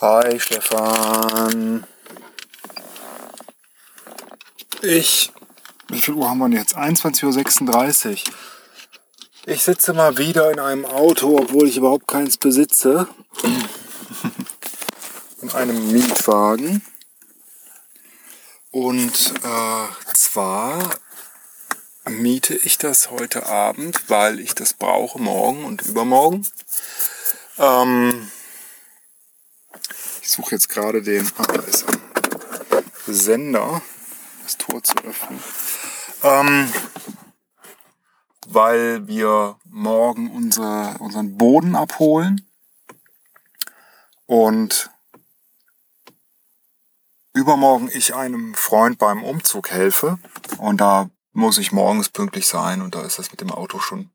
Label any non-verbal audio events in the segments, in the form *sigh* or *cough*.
Hi Stefan. Ich, wie viel Uhr haben wir denn jetzt? 21.36 Uhr. Ich sitze mal wieder in einem Auto, obwohl ich überhaupt keins besitze. In einem Mietwagen. Und äh, zwar miete ich das heute Abend, weil ich das brauche morgen und übermorgen. Ähm, ich suche jetzt gerade den ah, da ist er. Sender, das Tor zu öffnen. Ähm, weil wir morgen unsere, unseren Boden abholen und übermorgen ich einem Freund beim Umzug helfe. Und da muss ich morgens pünktlich sein und da ist das mit dem Auto schon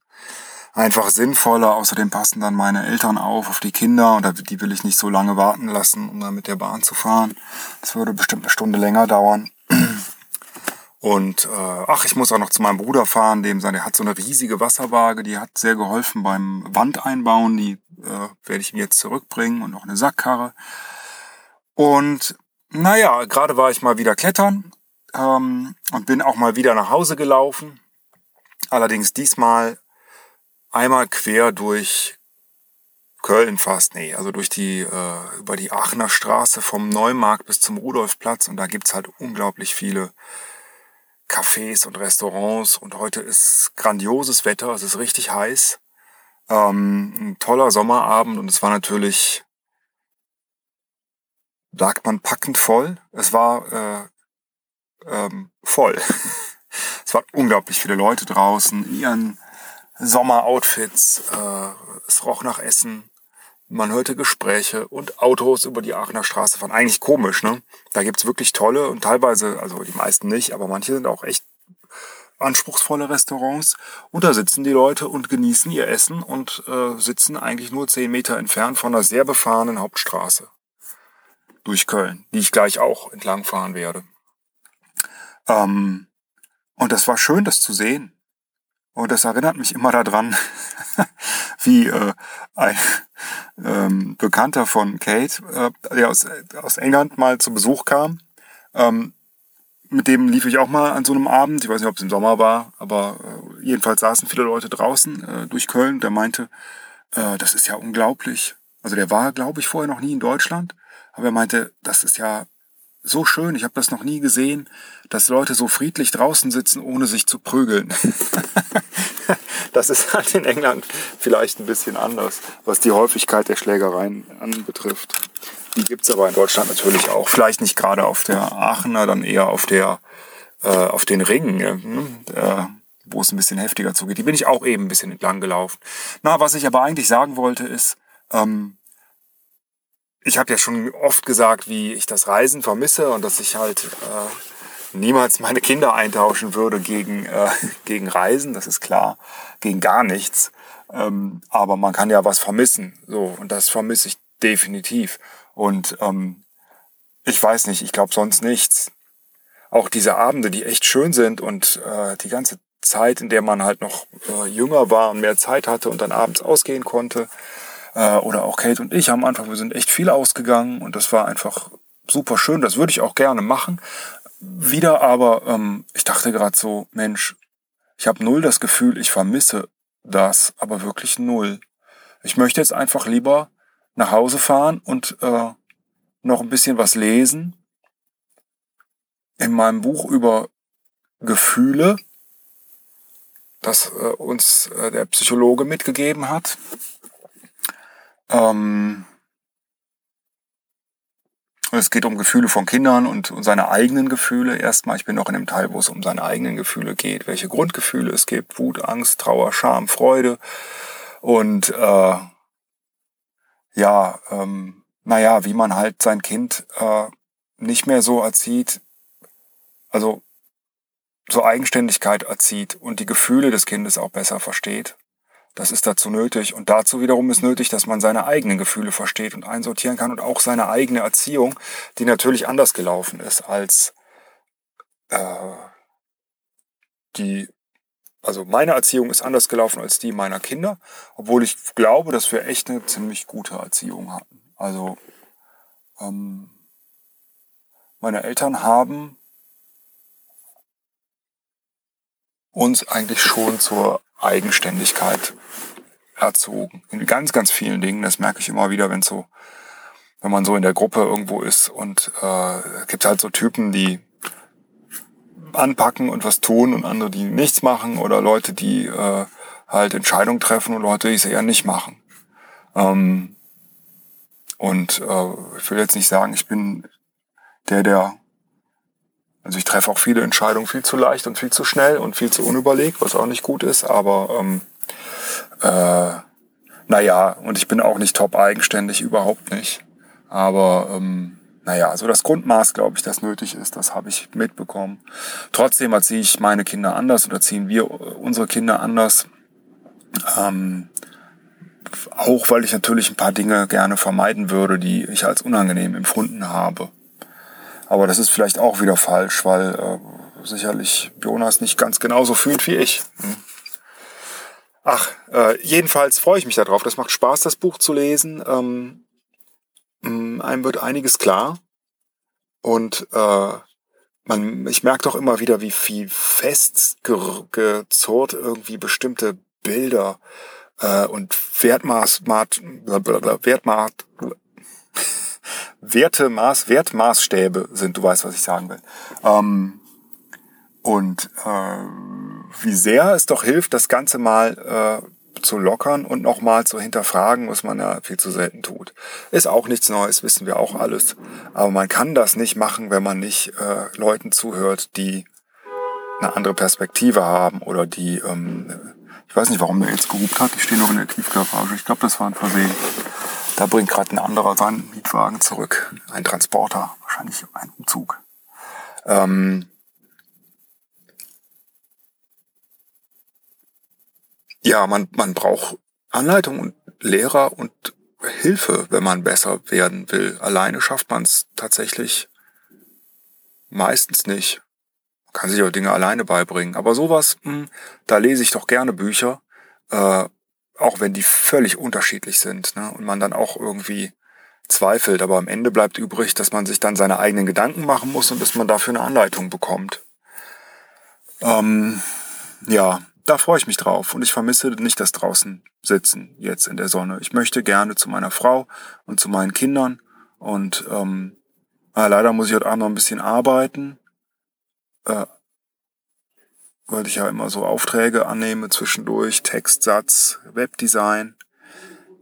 einfach sinnvoller. Außerdem passen dann meine Eltern auf, auf die Kinder und die will ich nicht so lange warten lassen, um dann mit der Bahn zu fahren. Das würde bestimmt eine Stunde länger dauern. Und äh, ach, ich muss auch noch zu meinem Bruder fahren, dem sein, der hat so eine riesige Wasserwaage, die hat sehr geholfen beim Wandeinbauen, die äh, werde ich ihm jetzt zurückbringen und noch eine Sackkarre. Und naja, gerade war ich mal wieder klettern ähm, und bin auch mal wieder nach Hause gelaufen. Allerdings diesmal einmal quer durch Köln fast, nee, also durch die, äh, über die Aachener Straße vom Neumarkt bis zum Rudolfplatz und da gibt's halt unglaublich viele Cafés und Restaurants und heute ist grandioses Wetter, es ist richtig heiß. Ähm, ein toller Sommerabend und es war natürlich, sagt man, packend voll. Es war äh, ähm, voll. *laughs* es waren unglaublich viele Leute draußen ihren Sommeroutfits. Äh, es roch nach Essen. Man hörte Gespräche und Autos über die Aachener Straße fahren. Eigentlich komisch, ne? Da gibt's wirklich tolle und teilweise, also die meisten nicht, aber manche sind auch echt anspruchsvolle Restaurants. Und da sitzen die Leute und genießen ihr Essen und äh, sitzen eigentlich nur zehn Meter entfernt von einer sehr befahrenen Hauptstraße durch Köln, die ich gleich auch entlang fahren werde. Ähm, und das war schön, das zu sehen. Und das erinnert mich immer daran, *laughs* wie äh, ein ähm, Bekannter von Kate, äh, der aus, aus England mal zu Besuch kam. Ähm, mit dem lief ich auch mal an so einem Abend. Ich weiß nicht, ob es im Sommer war, aber äh, jedenfalls saßen viele Leute draußen äh, durch Köln. Der meinte, äh, das ist ja unglaublich. Also der war, glaube ich, vorher noch nie in Deutschland. Aber er meinte, das ist ja so schön, ich habe das noch nie gesehen, dass Leute so friedlich draußen sitzen, ohne sich zu prügeln. *laughs* das ist halt in England vielleicht ein bisschen anders, was die Häufigkeit der Schlägereien anbetrifft. Die gibt's aber in Deutschland natürlich auch. Vielleicht nicht gerade auf der Aachener, dann eher auf der äh, auf den Ringen, äh, wo es ein bisschen heftiger zugeht. Die bin ich auch eben ein bisschen entlang gelaufen. Na, was ich aber eigentlich sagen wollte, ist, ähm, ich habe ja schon oft gesagt, wie ich das Reisen vermisse und dass ich halt äh, niemals meine Kinder eintauschen würde gegen, äh, *laughs* gegen Reisen, das ist klar, gegen gar nichts. Ähm, aber man kann ja was vermissen. So, und das vermisse ich definitiv. Und ähm, ich weiß nicht, ich glaube sonst nichts. Auch diese Abende, die echt schön sind und äh, die ganze Zeit, in der man halt noch äh, jünger war und mehr Zeit hatte und dann abends ausgehen konnte, äh, oder auch Kate und ich am Anfang, wir sind echt viel ausgegangen und das war einfach super schön. Das würde ich auch gerne machen. Wieder aber, ähm, ich dachte gerade so, Mensch, ich habe null das Gefühl, ich vermisse das, aber wirklich null. Ich möchte jetzt einfach lieber nach Hause fahren und äh, noch ein bisschen was lesen. In meinem Buch über Gefühle, das äh, uns äh, der Psychologe mitgegeben hat. Ähm, es geht um Gefühle von Kindern und seine eigenen Gefühle. Erstmal, ich bin noch in dem Teil, wo es um seine eigenen Gefühle geht, welche Grundgefühle es gibt, Wut, Angst, Trauer, Scham, Freude. Und äh, ja, ähm, naja, wie man halt sein Kind äh, nicht mehr so erzieht, also so Eigenständigkeit erzieht und die Gefühle des Kindes auch besser versteht. Das ist dazu nötig. Und dazu wiederum ist nötig, dass man seine eigenen Gefühle versteht und einsortieren kann und auch seine eigene Erziehung, die natürlich anders gelaufen ist als äh, die, also meine Erziehung ist anders gelaufen als die meiner Kinder, obwohl ich glaube, dass wir echt eine ziemlich gute Erziehung hatten. Also ähm, meine Eltern haben uns eigentlich schon zur Eigenständigkeit erzogen. In ganz, ganz vielen Dingen. Das merke ich immer wieder, wenn so, wenn man so in der Gruppe irgendwo ist und äh, gibt halt so Typen, die anpacken und was tun und andere, die nichts machen oder Leute, die äh, halt Entscheidungen treffen und Leute, die es eher nicht machen. Ähm, und äh, ich will jetzt nicht sagen, ich bin der, der also ich treffe auch viele Entscheidungen viel zu leicht und viel zu schnell und viel zu unüberlegt, was auch nicht gut ist, aber ähm, äh, naja, und ich bin auch nicht top eigenständig, überhaupt nicht. Aber ähm, naja, also das Grundmaß, glaube ich, das nötig ist, das habe ich mitbekommen. Trotzdem erziehe ich meine Kinder anders und erziehen wir unsere Kinder anders. Ähm, auch weil ich natürlich ein paar Dinge gerne vermeiden würde, die ich als unangenehm empfunden habe. Aber das ist vielleicht auch wieder falsch, weil äh, sicherlich Jonas nicht ganz genauso fühlt wie ich. Hm. Ach, äh, jedenfalls freue ich mich darauf. Das macht Spaß, das Buch zu lesen. Ähm, einem wird einiges klar und äh, man, ich merke doch immer wieder, wie viel festgezurrt irgendwie bestimmte Bilder äh, und Wertmaß, Wertmaß, Wertemaß, Wertmaßstäbe sind. Du weißt, was ich sagen will. Ähm, und äh, wie sehr es doch hilft, das Ganze mal äh, zu lockern und nochmal zu hinterfragen, was man ja viel zu selten tut. Ist auch nichts Neues, wissen wir auch alles. Aber man kann das nicht machen, wenn man nicht äh, Leuten zuhört, die eine andere Perspektive haben oder die, ähm, ich weiß nicht, warum der jetzt gehupt hat. Ich stehe noch in der Tiefgarage. Ich glaube, das war ein Versehen. Da bringt gerade ein anderer seinen Mietwagen zurück. Ein Transporter, wahrscheinlich ein Umzug. Ähm, ja, man, man braucht Anleitung und Lehrer und Hilfe, wenn man besser werden will. Alleine schafft man es tatsächlich meistens nicht. Man kann sich auch Dinge alleine beibringen. Aber sowas, mh, hm, da lese ich doch gerne Bücher, äh, auch wenn die völlig unterschiedlich sind ne? und man dann auch irgendwie zweifelt. Aber am Ende bleibt übrig, dass man sich dann seine eigenen Gedanken machen muss und dass man dafür eine Anleitung bekommt. Ähm, ja, da freue ich mich drauf und ich vermisse nicht das draußen sitzen jetzt in der Sonne. Ich möchte gerne zu meiner Frau und zu meinen Kindern und ähm, leider muss ich heute Abend noch ein bisschen arbeiten, äh, weil ich ja immer so Aufträge annehme zwischendurch, Textsatz, Webdesign.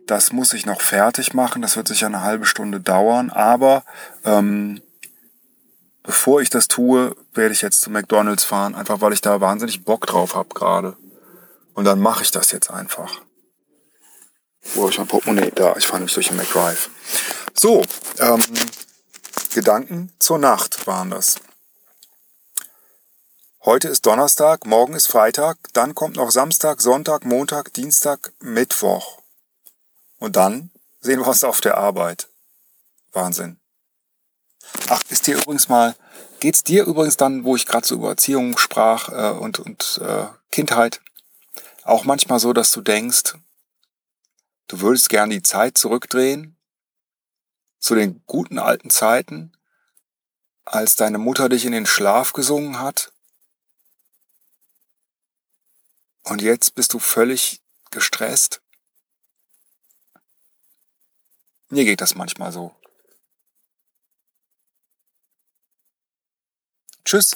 Das muss ich noch fertig machen, das wird sicher eine halbe Stunde dauern, aber ähm, bevor ich das tue, werde ich jetzt zu McDonald's fahren, einfach weil ich da wahnsinnig Bock drauf habe gerade. Und dann mache ich das jetzt einfach. Wo habe ich mein Portemonnaie? Da, ich fahre nämlich durch den McDrive. So, ähm, Gedanken zur Nacht waren das. Heute ist Donnerstag, morgen ist Freitag, dann kommt noch Samstag, Sonntag, Montag, Dienstag, Mittwoch. Und dann sehen wir uns auf der Arbeit. Wahnsinn. Ach, ist dir übrigens mal, geht's dir übrigens dann, wo ich gerade so über Erziehung sprach äh, und, und äh, Kindheit, auch manchmal so, dass du denkst, du würdest gern die Zeit zurückdrehen zu den guten alten Zeiten, als deine Mutter dich in den Schlaf gesungen hat? Und jetzt bist du völlig gestresst? Mir geht das manchmal so. Tschüss.